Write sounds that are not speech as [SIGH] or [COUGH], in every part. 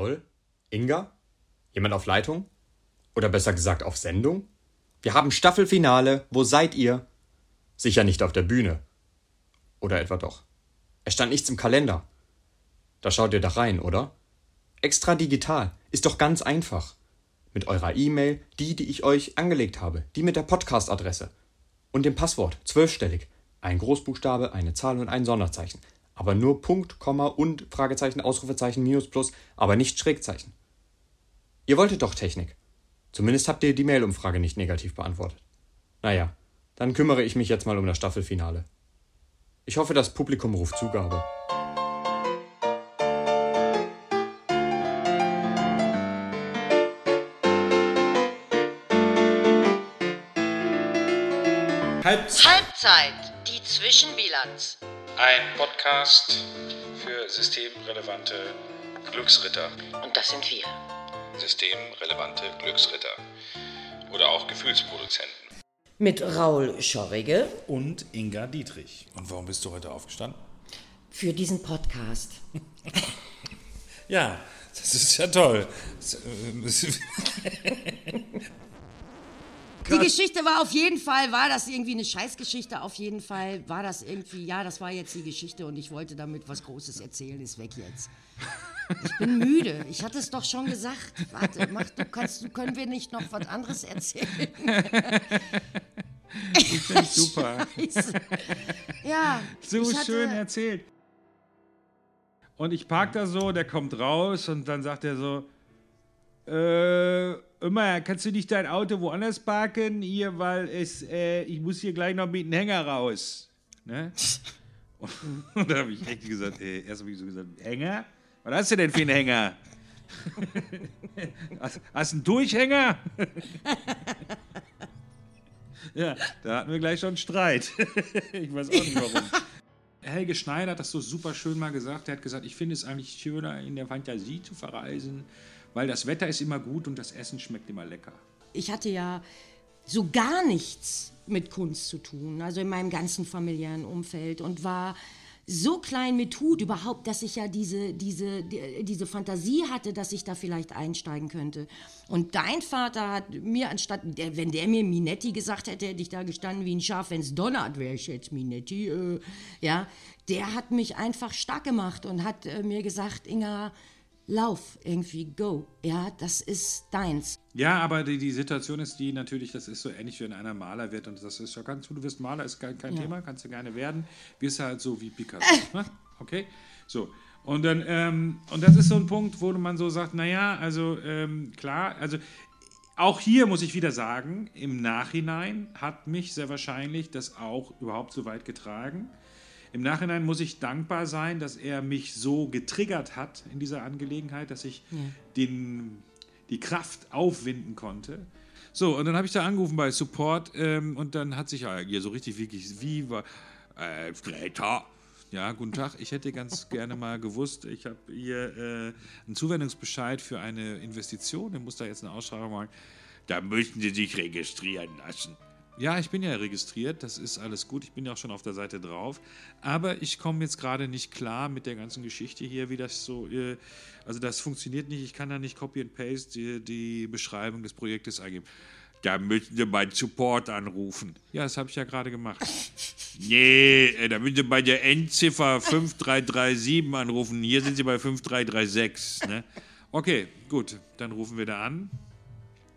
Raul? Inga? Jemand auf Leitung? Oder besser gesagt auf Sendung? Wir haben Staffelfinale. Wo seid ihr? Sicher nicht auf der Bühne. Oder etwa doch? Es stand nichts im Kalender. Da schaut ihr doch rein, oder? Extra digital. Ist doch ganz einfach. Mit eurer E-Mail, die, die ich euch angelegt habe, die mit der Podcast-Adresse. Und dem Passwort, zwölfstellig. Ein Großbuchstabe, eine Zahl und ein Sonderzeichen. Aber nur Punkt, Komma und Fragezeichen, Ausrufezeichen, Minus, Plus, aber nicht Schrägzeichen. Ihr wolltet doch Technik. Zumindest habt ihr die Mail-Umfrage nicht negativ beantwortet. Naja, dann kümmere ich mich jetzt mal um das Staffelfinale. Ich hoffe, das Publikum ruft Zugabe. Halbzeit. Halbzeit, die Zwischenbilanz. Ein Podcast für systemrelevante Glücksritter. Und das sind wir. Systemrelevante Glücksritter. Oder auch Gefühlsproduzenten. Mit Raul Schorrige. Und Inga Dietrich. Und warum bist du heute aufgestanden? Für diesen Podcast. [LAUGHS] ja, das ist ja toll. [LAUGHS] Die Geschichte war auf jeden Fall, war das irgendwie eine Scheißgeschichte, auf jeden Fall war das irgendwie, ja, das war jetzt die Geschichte und ich wollte damit was Großes erzählen, ist weg jetzt. Ich bin müde, ich hatte es doch schon gesagt. Warte, mach, du kannst, du können wir nicht noch was anderes erzählen? Ich finde [LAUGHS] super. Scheiße. Ja. So schön erzählt. Und ich park da so, der kommt raus und dann sagt er so, äh, immer, kannst du nicht dein Auto woanders parken? Hier, weil es, äh, ich muss hier gleich noch mit dem Hänger raus. Ne? [LAUGHS] Und da habe ich echt gesagt, äh, erst habe ich so gesagt, Hänger? Was hast du denn für einen Hänger? [LAUGHS] hast, hast du einen Durchhänger? [LAUGHS] ja, da hatten wir gleich schon einen Streit. ich weiß auch nicht warum. Helge Schneider hat das so super schön mal gesagt. Er hat gesagt, ich finde es eigentlich schöner, in der Fantasie zu verreisen, weil das Wetter ist immer gut und das Essen schmeckt immer lecker. ich hatte ja so gar nichts mit Kunst zu tun, also in meinem ganzen familiären Umfeld und war so klein mit Hut überhaupt, dass ich ja diese, diese, die- diese Fantasie hatte, dass ich da vielleicht einsteigen könnte. Und dein Vater hat mir anstatt, der, wenn der mir Minetti gesagt hätte, hätte ich da gestanden wie ein Schaf, wenn es donnert, wäre ich jetzt Minetti. Äh, ja, der hat mich einfach stark gemacht und hat äh, mir gesagt, Inga, lauf irgendwie, go. Ja, das ist deins. Ja, aber die, die Situation ist die natürlich, das ist so ähnlich, wenn einer Maler wird und das ist ja ganz, du wirst Maler, ist kein, kein Thema, kannst du gerne werden, wirst halt so wie Picasso. ne? Okay? So. Und dann, ähm, und das ist so ein Punkt, wo man so sagt, naja, also ähm, klar, also auch hier muss ich wieder sagen, im Nachhinein hat mich sehr wahrscheinlich das auch überhaupt so weit getragen. Im Nachhinein muss ich dankbar sein, dass er mich so getriggert hat in dieser Angelegenheit, dass ich den, die Kraft aufwinden konnte. So, und dann habe ich da angerufen bei Support ähm, und dann hat sich ja hier so richtig wirklich, wie war, äh, Greta. Ja, guten Tag. Ich hätte ganz [LAUGHS] gerne mal gewusst, ich habe hier äh, einen Zuwendungsbescheid für eine Investition. Ich muss da jetzt eine Ausschreibung machen. Da müssen Sie sich registrieren lassen. Ja, ich bin ja registriert, das ist alles gut, ich bin ja auch schon auf der Seite drauf, aber ich komme jetzt gerade nicht klar mit der ganzen Geschichte hier, wie das so, äh, also das funktioniert nicht, ich kann da nicht Copy and Paste die, die Beschreibung des Projektes eingeben. Da müssen Sie beim Support anrufen. Ja, das habe ich ja gerade gemacht. [LAUGHS] Nee, äh, da müssen Sie bei der Endziffer 5337 anrufen. Hier sind Sie bei 5336. Ne? Okay, gut, dann rufen wir da an.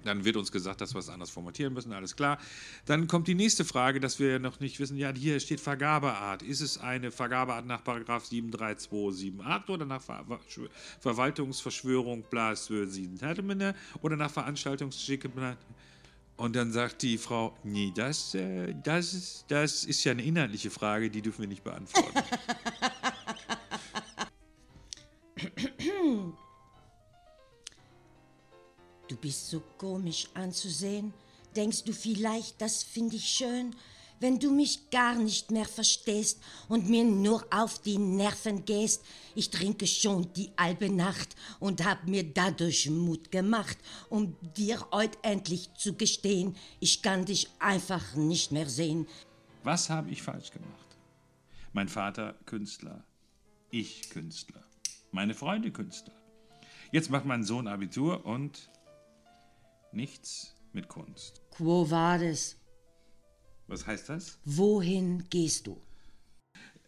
Dann wird uns gesagt, dass wir es anders formatieren müssen, alles klar. Dann kommt die nächste Frage, dass wir noch nicht wissen, ja, hier steht Vergabeart. Ist es eine Vergabeart nach Paragraph 73278 oder nach Ver Ver Verwaltungsverschwörung Blas oder nach Veranstaltungsschicke? Und dann sagt die Frau, nee, das, äh, das, ist, das ist ja eine inhaltliche Frage, die dürfen wir nicht beantworten. [LAUGHS] Du bist so komisch anzusehen. Denkst du vielleicht, das finde ich schön? Wenn du mich gar nicht mehr verstehst und mir nur auf die Nerven gehst, ich trinke schon die halbe Nacht und hab mir dadurch Mut gemacht, um dir heute endlich zu gestehen, ich kann dich einfach nicht mehr sehen. Was habe ich falsch gemacht? Mein Vater Künstler, ich Künstler, meine Freunde Künstler. Jetzt macht mein Sohn Abitur und nichts mit Kunst. Quo vadis? Was heißt das? Wohin gehst du?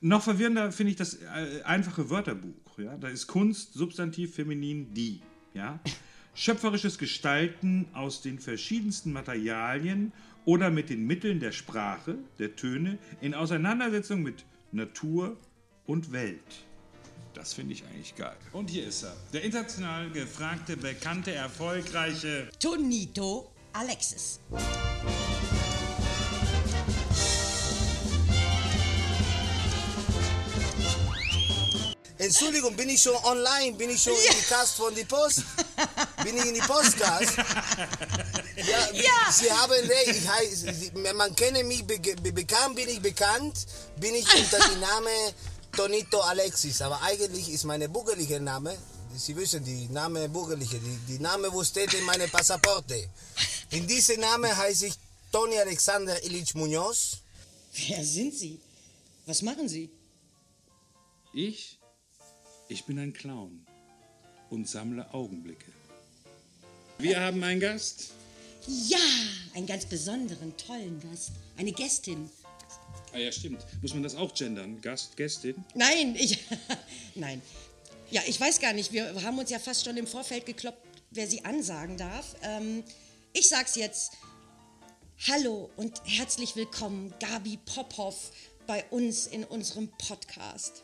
Noch verwirrender finde ich das äh, einfache Wörterbuch. Ja? Da ist Kunst, Substantiv, Feminin, die. Ja? [LAUGHS] Schöpferisches Gestalten aus den verschiedensten Materialien oder mit den Mitteln der Sprache, der Töne, in Auseinandersetzung mit Natur und Welt. Das finde ich eigentlich geil. Und hier ist er. Der international gefragte, bekannte, erfolgreiche Tonito Alexis. Entschuldigung, bin ich schon online? Bin ich schon ja. in die Cast von die Post? Bin ich in die Postcast? Ja, [LAUGHS] ja. Sie haben recht. Ich heiß, man kenne mich, be, be, bekannt bin ich bekannt, bin ich unter dem Namen Tonito Alexis. Aber eigentlich ist mein bürgerlicher Name, Sie wissen, die Name bürgerliche, die, die Name, wo steht in meinem Passaporte. In diesem Namen heiße ich Tony Alexander Ilich Munoz. Wer sind Sie? Was machen Sie? Ich ich bin ein Clown und sammle Augenblicke. Wir haben einen Gast. Ja, einen ganz besonderen, tollen Gast. Eine Gästin. Ah ja, stimmt. Muss man das auch gendern? Gast, Gästin? Nein, ich. [LAUGHS] Nein. Ja, ich weiß gar nicht. Wir haben uns ja fast schon im Vorfeld gekloppt, wer sie ansagen darf. Ähm, ich sag's jetzt. Hallo und herzlich willkommen, Gabi Popov, bei uns in unserem Podcast.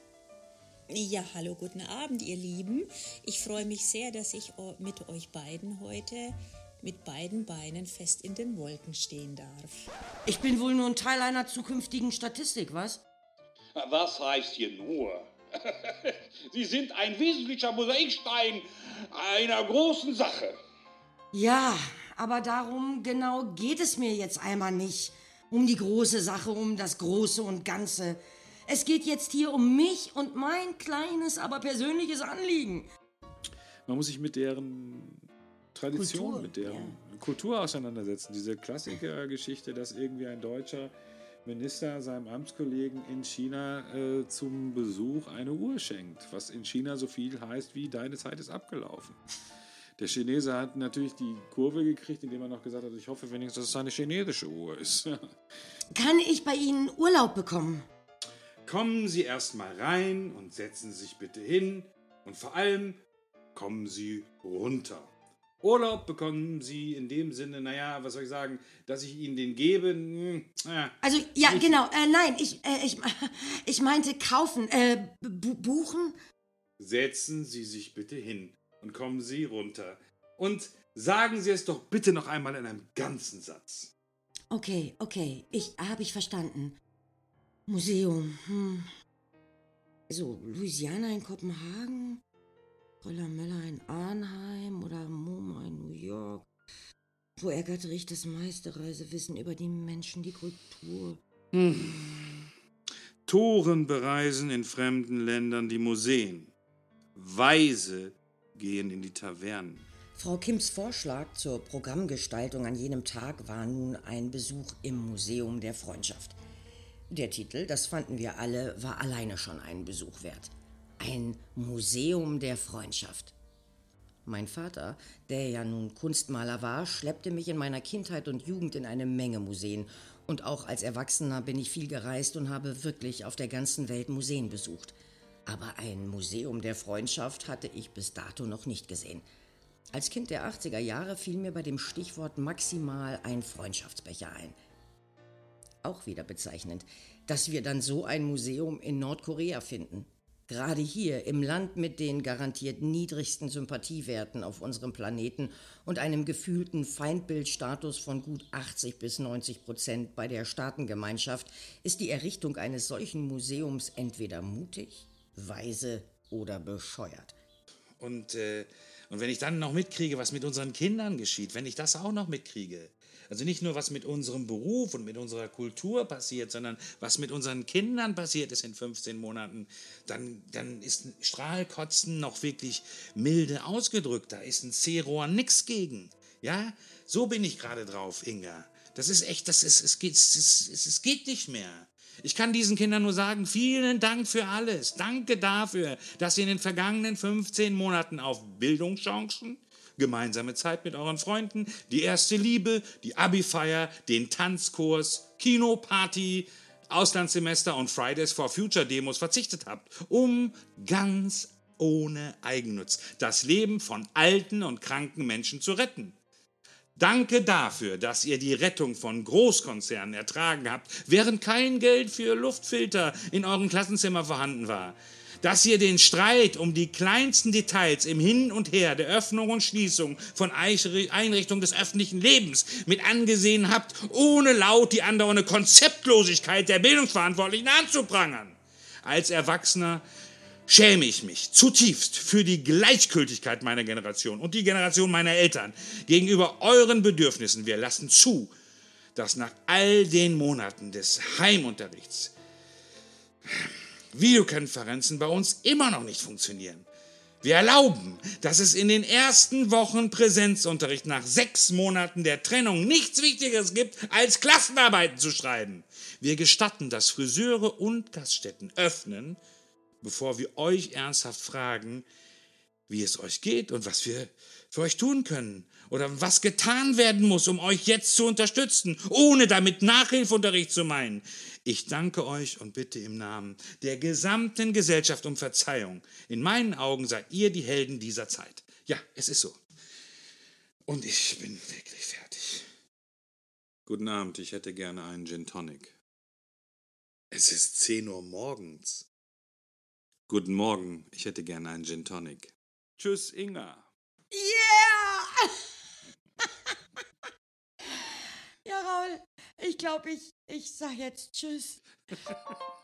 Ja, hallo, guten Abend, ihr Lieben. Ich freue mich sehr, dass ich mit euch beiden heute mit beiden Beinen fest in den Wolken stehen darf. Ich bin wohl nur ein Teil einer zukünftigen Statistik, was? Was heißt hier nur? [LAUGHS] Sie sind ein wesentlicher Mosaikstein einer großen Sache. Ja, aber darum genau geht es mir jetzt einmal nicht. Um die große Sache, um das Große und Ganze. Es geht jetzt hier um mich und mein kleines, aber persönliches Anliegen. Man muss sich mit deren Tradition, Kultur, mit deren ja. Kultur auseinandersetzen. Diese Klassikergeschichte, dass irgendwie ein deutscher Minister seinem Amtskollegen in China äh, zum Besuch eine Uhr schenkt, was in China so viel heißt wie deine Zeit ist abgelaufen. Der Chinese hat natürlich die Kurve gekriegt, indem er noch gesagt hat, ich hoffe wenigstens, dass es eine chinesische Uhr ist. [LAUGHS] Kann ich bei Ihnen Urlaub bekommen? Kommen Sie erstmal rein und setzen Sie sich bitte hin und vor allem kommen Sie runter. Urlaub bekommen Sie in dem Sinne, naja, was soll ich sagen, dass ich Ihnen den gebe. Hm, äh, also, ja, nicht. genau. Äh, nein, ich, äh, ich, [LAUGHS] ich meinte kaufen, äh, buchen. Setzen Sie sich bitte hin und kommen Sie runter. Und sagen Sie es doch bitte noch einmal in einem ganzen Satz. Okay, okay, ich habe ich verstanden. Museum. Hm. So, Louisiana in Kopenhagen, Rollamella in Arnheim oder MoMA in New York. Wo ergattert ich das meiste Reisewissen über die Menschen, die Kultur? Hm. Toren bereisen in fremden Ländern die Museen. Weise gehen in die Tavernen. Frau Kims Vorschlag zur Programmgestaltung an jenem Tag war nun ein Besuch im Museum der Freundschaft. Der Titel, das fanden wir alle, war alleine schon einen Besuch wert. Ein Museum der Freundschaft. Mein Vater, der ja nun Kunstmaler war, schleppte mich in meiner Kindheit und Jugend in eine Menge Museen. Und auch als Erwachsener bin ich viel gereist und habe wirklich auf der ganzen Welt Museen besucht. Aber ein Museum der Freundschaft hatte ich bis dato noch nicht gesehen. Als Kind der 80er Jahre fiel mir bei dem Stichwort maximal ein Freundschaftsbecher ein auch wieder bezeichnend, dass wir dann so ein Museum in Nordkorea finden. Gerade hier, im Land mit den garantiert niedrigsten Sympathiewerten auf unserem Planeten und einem gefühlten Feindbildstatus von gut 80 bis 90 Prozent bei der Staatengemeinschaft, ist die Errichtung eines solchen Museums entweder mutig, weise oder bescheuert. Und, äh, und wenn ich dann noch mitkriege, was mit unseren Kindern geschieht, wenn ich das auch noch mitkriege, also nicht nur, was mit unserem Beruf und mit unserer Kultur passiert, sondern was mit unseren Kindern passiert ist in 15 Monaten, dann, dann ist Strahlkotzen noch wirklich milde ausgedrückt. Da ist ein C-Rohr nix gegen. Ja, so bin ich gerade drauf, Inga. Das ist echt, das ist, es geht, es, es, es geht nicht mehr. Ich kann diesen Kindern nur sagen, vielen Dank für alles. Danke dafür, dass ihr in den vergangenen 15 Monaten auf Bildungschancen, gemeinsame Zeit mit euren Freunden, die erste Liebe, die Abi-Feier, den Tanzkurs, Kinoparty, Auslandssemester und Fridays for Future Demos verzichtet habt, um ganz ohne Eigennutz das Leben von alten und kranken Menschen zu retten. Danke dafür, dass ihr die Rettung von Großkonzernen ertragen habt, während kein Geld für Luftfilter in eurem Klassenzimmer vorhanden war. Dass ihr den Streit um die kleinsten Details im Hin und Her der Öffnung und Schließung von Einrichtungen des öffentlichen Lebens mit angesehen habt, ohne laut die andauernde Konzeptlosigkeit der Bildungsverantwortlichen anzuprangern. Als Erwachsener schäme ich mich zutiefst für die Gleichgültigkeit meiner Generation und die Generation meiner Eltern gegenüber euren Bedürfnissen. Wir lassen zu, dass nach all den Monaten des Heimunterrichts Videokonferenzen bei uns immer noch nicht funktionieren. Wir erlauben, dass es in den ersten Wochen Präsenzunterricht nach sechs Monaten der Trennung nichts Wichtigeres gibt, als Klassenarbeiten zu schreiben. Wir gestatten, dass Friseure und Gaststätten öffnen, bevor wir euch ernsthaft fragen, wie es euch geht und was wir für euch tun können oder was getan werden muss, um euch jetzt zu unterstützen, ohne damit Nachhilfeunterricht zu meinen. Ich danke euch und bitte im Namen der gesamten Gesellschaft um Verzeihung. In meinen Augen seid ihr die Helden dieser Zeit. Ja, es ist so. Und ich bin wirklich fertig. Guten Abend, ich hätte gerne einen Gin Tonic. Es ist 10 Uhr morgens. Guten Morgen, ich hätte gerne einen Gin Tonic. Tschüss, Inga. Yeah! [LAUGHS] ja, Raul, ich glaube, ich, ich sag jetzt Tschüss. [LAUGHS]